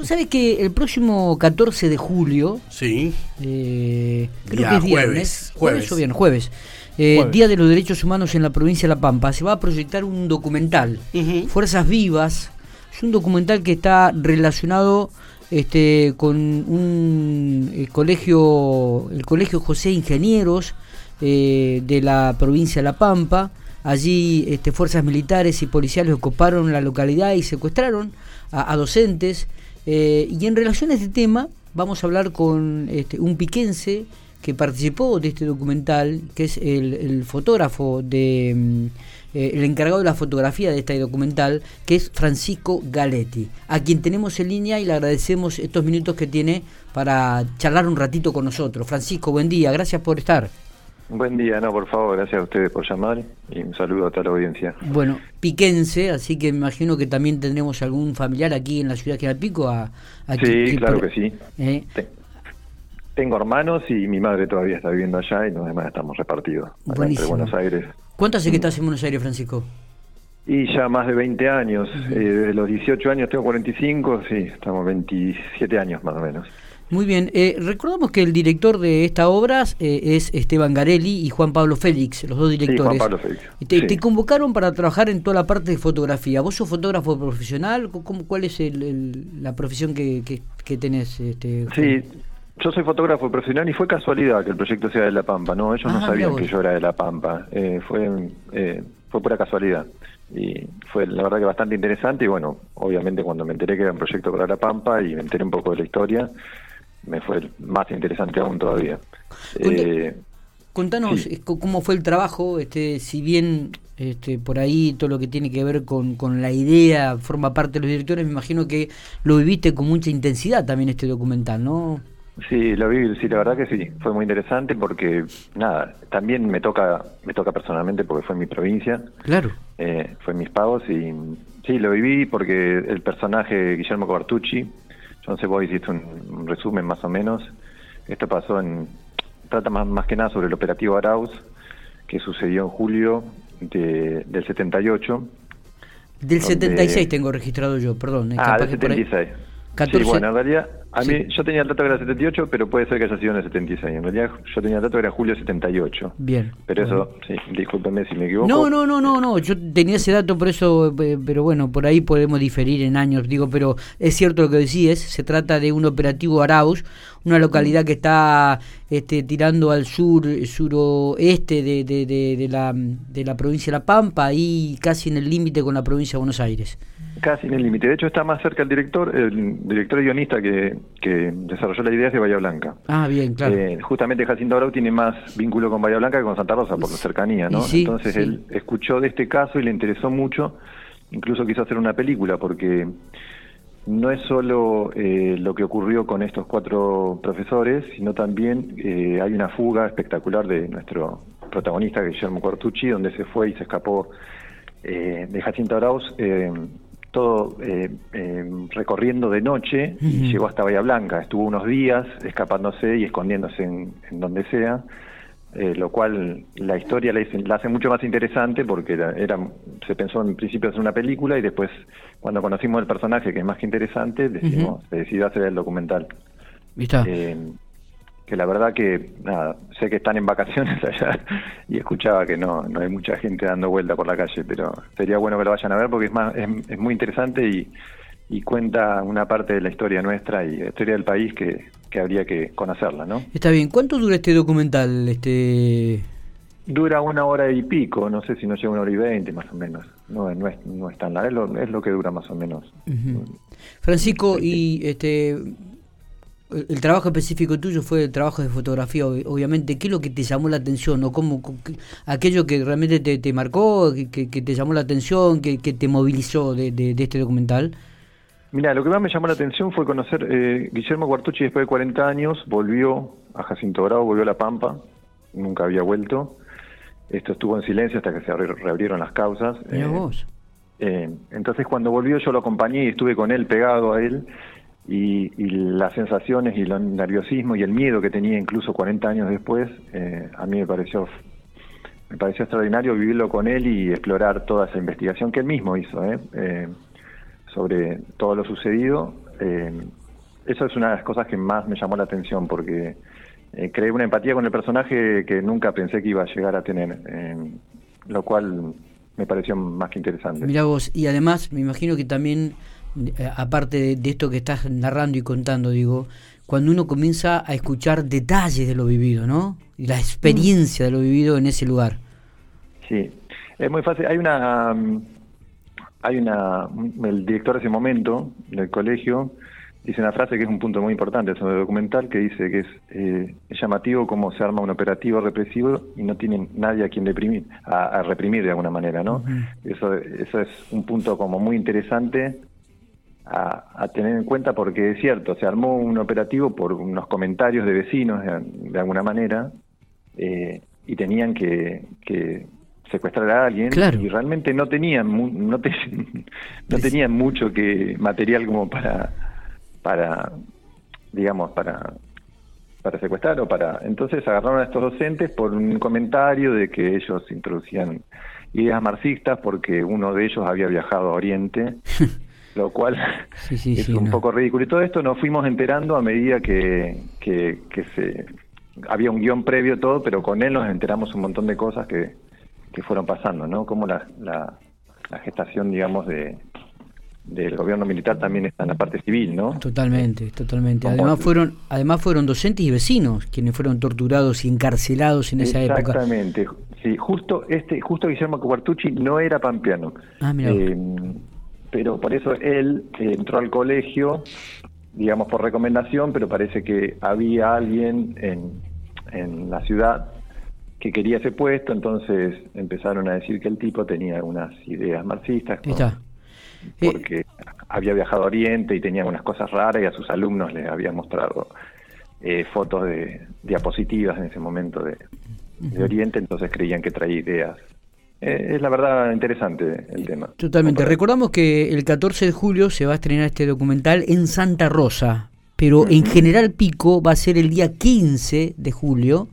Vos sabés que el próximo 14 de julio, Sí. eh, creo que es jueves, viernes, jueves. o viernes, jueves, eh, Jueves. Día de los Derechos Humanos en la provincia de La Pampa, se va a proyectar un documental. Fuerzas Vivas, es un documental que está relacionado este, con un eh, colegio, el colegio José Ingenieros eh, de la provincia de La Pampa. Allí este, fuerzas militares y policiales ocuparon la localidad y secuestraron a, a docentes. Eh, y en relación a este tema, vamos a hablar con este, un piquense que participó de este documental, que es el, fotógrafo de mm, eh, el encargado de la fotografía de este documental, que es Francisco Galetti, a quien tenemos en línea y le agradecemos estos minutos que tiene para charlar un ratito con nosotros. Francisco, buen día, gracias por estar. Buen día, no, por favor, gracias a ustedes por llamar y un saludo a toda la audiencia. Bueno, piquense, así que me imagino que también tendremos algún familiar aquí en la ciudad de General Pico. A, a Sí, claro que sí. ¿Eh? Te- Tengo hermanos y mi madre todavía está viviendo allá y los demás estamos repartidos acá entre. Buenos Aires. ¿Cuánto hace que estás en Buenos Aires, Francisco? Y ya más de 20 años, eh, desde los 18 años tengo 45, sí, estamos 27 años más o menos. Muy bien, eh, recordamos que el director de esta obra eh, es Esteban Garelli y Juan Pablo Félix, los dos directores. Juan Pablo Félix, Te, sí. te convocaron para trabajar en toda la parte de fotografía. ¿Vos sos fotógrafo profesional? ¿Cómo- ¿Cuál es el- el- la profesión que, que, que tenés? Este, Sí, yo soy fotógrafo profesional y fue casualidad que el proyecto sea de La Pampa, ¿no? Ellos no sabían que yo era de La Pampa, eh, fue, eh, fue pura casualidad. Y fue la verdad que bastante interesante y bueno, obviamente cuando me enteré que era un proyecto para La Pampa y me enteré un poco de la historia, me fue más interesante aún todavía. Eh, Contanos Sí. eh, cómo fue el trabajo, este, si bien este, por ahí todo lo que tiene que ver con, con la idea forma parte de los directores, me imagino que lo viviste con mucha intensidad también este documental, ¿no? Sí, lo vi, sí, la verdad que sí, fue muy interesante porque, nada, también me toca, me toca personalmente porque fue en mi provincia, Claro. eh, fue en mis pagos y sí, lo viví porque el personaje Guillermo Cobertucci, sé, vos hiciste un, un resumen más o menos, esto pasó en, trata más, más que nada sobre el operativo Arauz, que sucedió en julio de- del 78. Del Donde- 76 tengo registrado yo, perdón. Ah, del que por ahí- 76. 14 Sí, bueno, en realidad, a mí, Sí. yo tenía el dato que era 78, pero puede ser que haya sido en el 76. En realidad, yo tenía el dato que era julio 78. Bien. Pero eso, sí, discúlpeme si me equivoco. No, no, no, no, no, yo tenía ese dato, por eso, eh, pero bueno, por ahí podemos diferir en años, digo, pero es cierto lo que decís, se trata de un operativo Arauz, una localidad que está este, tirando al sur, suroeste de, de, de, de la, de la provincia de La Pampa, ahí casi en el límite con la provincia de Buenos Aires. Casi en el límite. De hecho, está más cerca el director, el director y guionista que, que desarrolló la idea es de Bahía Blanca. Ah, bien, claro. Eh, justamente Jacinto Arau tiene más vínculo con Bahía Blanca que con Santa Rosa por la cercanía, ¿no? Sí, Entonces sí. él escuchó de este caso y le interesó mucho, incluso quiso hacer una película porque no es solo eh, lo que ocurrió con estos cuatro profesores, sino también eh, hay una fuga espectacular de nuestro protagonista Guillermo Cortucci, donde se fue y se escapó eh, de Jacinto Arauz, eh, todo eh, eh, recorriendo de noche y llegó hasta Bahía Blanca. Estuvo unos días escapándose y escondiéndose en, en donde sea, eh, lo cual la historia la, hace mucho más interesante porque era, era- se pensó en principio hacer una película y después cuando conocimos el personaje, que es más que interesante, decidimos, se decidió hacer el documental. ¿Viste? Que la verdad que, nada, sé que están en vacaciones allá y escuchaba que no, no hay mucha gente dando vuelta por la calle, pero sería bueno que lo vayan a ver porque es, más, es, es muy interesante y, y cuenta una parte de la historia nuestra y la historia del país que, que habría que conocerla, ¿no? Está bien, ¿cuánto dura este documental? Este... Dura una hora y pico, no sé si no llega una hora y veinte más o menos, no, no, es, no es tan largo, es lo, es lo que dura más o menos. Francisco, y este el trabajo específico tuyo fue el trabajo de fotografía, ob- obviamente. ¿Qué es lo que te llamó la atención? ¿O cómo, qué- aquello que realmente te, te marcó, que, que- que te llamó la atención, que, que te movilizó de, de- de este documental? Mira, lo que más me llamó la atención fue conocer eh, Guillermo Cuartucci después de 40 años, volvió a Jacinto Bravo, volvió a La Pampa, nunca había vuelto. Esto estuvo en silencio hasta que se abri- reabrieron las causas. Eh, vos. eh, entonces cuando volvió yo lo acompañé y estuve con él pegado a él y, y las sensaciones y el nerviosismo y el miedo que tenía incluso 40 años después, eh, a mí me pareció me pareció extraordinario vivirlo con él y explorar toda esa investigación que él mismo hizo ¿eh? Eh, sobre todo lo sucedido eh, eso es una de las cosas que más me llamó la atención porque eh, creé una empatía con el personaje que nunca pensé que iba a llegar a tener, lo cual me pareció más que interesante. Mira vos, y además me imagino que también, aparte de, esto que estás narrando y contando, digo, cuando uno comienza a escuchar detalles de lo vivido, ¿no? Y la experiencia de lo vivido en ese lugar. Sí, es muy fácil. Hay una, hay una, el director de ese momento del colegio dice una frase que es un punto muy importante sobre el documental que dice que es, eh, llamativo cómo se arma un operativo represivo y no tienen nadie a quien reprimir, a, reprimir de alguna manera, ¿no? Eso, eso es un punto como muy interesante a, tener en cuenta porque es cierto, se armó un operativo por unos comentarios de vecinos de, alguna manera eh, y tenían que, secuestrar a alguien y realmente no tenían no, no tenían mucho que material como para para digamos para para secuestrar o para entonces agarraron a estos docentes por un comentario de que ellos introducían ideas marxistas porque uno de ellos había viajado a Oriente lo cual es un poco ridículo. Y todo esto nos fuimos enterando a medida que, que, se había un guion previo todo, pero con él nos enteramos un montón de cosas que, que fueron pasando, ¿no? Como la, la, gestación, digamos, de del gobierno militar también está en la parte civil, ¿no? Totalmente, totalmente. Además fueron, además fueron docentes y vecinos quienes fueron torturados y encarcelados en esa época. Exactamente. Sí, justo este, justo Guillermo Cuartucci no era pampeano. Ah, mira. Eh, pero por eso él eh, entró al colegio, digamos por recomendación, pero parece que había alguien en, en la ciudad que quería ese puesto, entonces empezaron a decir que el tipo tenía algunas ideas marxistas. Porque había viajado a Oriente y tenía unas cosas raras y a sus alumnos les había mostrado eh, fotos de diapositivas en ese momento de, de Oriente, entonces creían que traía ideas eh, es la verdad interesante el tema. Totalmente. Recordamos que el 14 de julio se va a estrenar este documental en Santa Rosa, pero en General Pico va a ser el día 15 de julio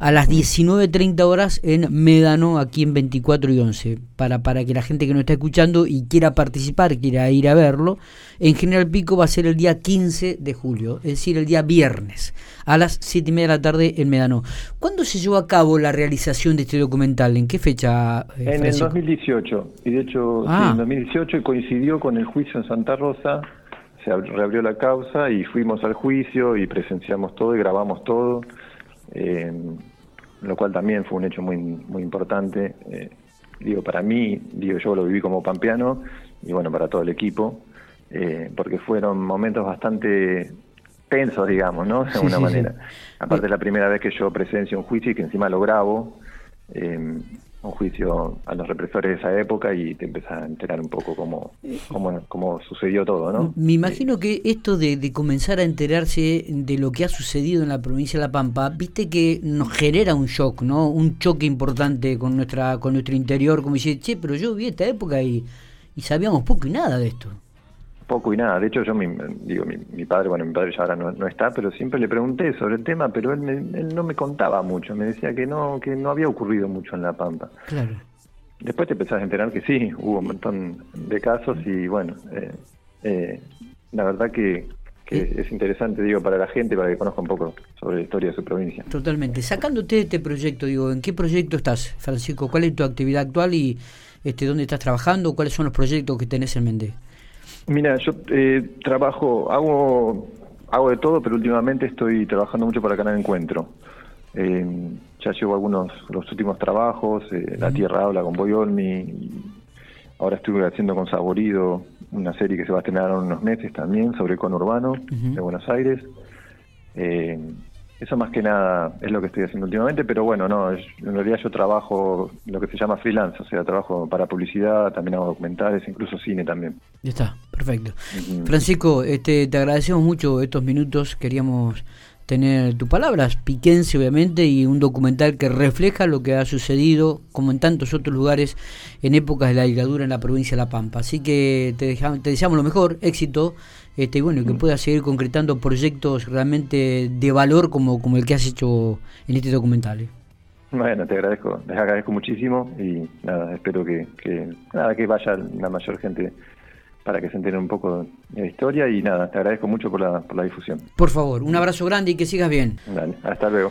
a las 19.30 horas en Médano, aquí en 24 y 11, para, para que la gente que nos está escuchando y quiera participar, quiera ir a verlo. En General Pico va a ser el día 15 de julio, es decir, el día viernes, a las 7 y media de la tarde en Médano. ¿Cuándo se llevó a cabo la realización de este documental? ¿En qué fecha? Eh, en el 2018, y de hecho, ah. en 2018 coincidió con el juicio en Santa Rosa, se reabrió la causa y fuimos al juicio y presenciamos todo y grabamos todo. Eh, lo cual también fue un hecho muy, muy importante. Eh, digo, para mí, digo, yo lo viví como pampeano y bueno, para todo el equipo, eh, porque fueron momentos bastante tensos, digamos, ¿no? De alguna manera. Aparte, es la primera vez que yo presencio un juicio y que encima lo grabo. Eh, un juicio a los represores de esa época y te empezás a enterar un poco cómo, cómo, cómo sucedió todo, ¿no? Me imagino que esto de, de, comenzar a enterarse de lo que ha sucedido en la provincia de La Pampa, viste que nos genera un shock, ¿no? Un choque importante con nuestra con nuestro interior, como dice, che, pero yo vi esta época y, y sabíamos poco y nada de esto poco y nada. De hecho, yo mi, digo, mi, padre, bueno, mi padre ya ahora no, está, pero siempre le pregunté sobre el tema, pero él, él, no me contaba mucho. Me decía que no, que no había ocurrido mucho en La Pampa. Claro. Después te empezás a enterar que sí, hubo un montón de casos y bueno, eh, eh, la verdad que, es interesante, digo, para la gente, para que conozca un poco sobre la historia de su provincia. Totalmente. Sacándote de este proyecto, digo, ¿en qué proyecto estás, Francisco? ¿Cuál es tu actividad actual y este dónde estás trabajando? ¿Cuáles son los proyectos que tenés en mente? Mira, yo eh, trabajo, hago, hago de todo, pero últimamente estoy trabajando mucho para Canal Encuentro. Eh, ya llevo algunos, los últimos trabajos, eh, La Tierra habla con Boy Olmi, ahora estuve haciendo con Saborido una serie que se va a estrenar en unos meses también sobre el conurbano de Buenos Aires. Eso más que nada es lo que estoy haciendo últimamente, pero bueno, no, en realidad yo trabajo lo que se llama freelance, o sea, trabajo para publicidad, también hago documentales, incluso cine también. Ya está, perfecto. Francisco, este, te agradecemos mucho estos minutos, queríamos tener tus palabras, piquense obviamente, y un documental que refleja lo que ha sucedido, como en tantos otros lugares, en épocas de la dictadura en la provincia de La Pampa. Así que te, te deseamos lo mejor, éxito, este, y bueno, que mm. puedas seguir concretando proyectos realmente de valor como, como el que has hecho en este documental. Bueno, te agradezco, les agradezco muchísimo y nada, espero que, que, nada, que vaya la mayor gente para que se enteren un poco de la historia y nada, te agradezco mucho por la, por la difusión. Por favor, un abrazo grande y que sigas bien. Dale, hasta luego.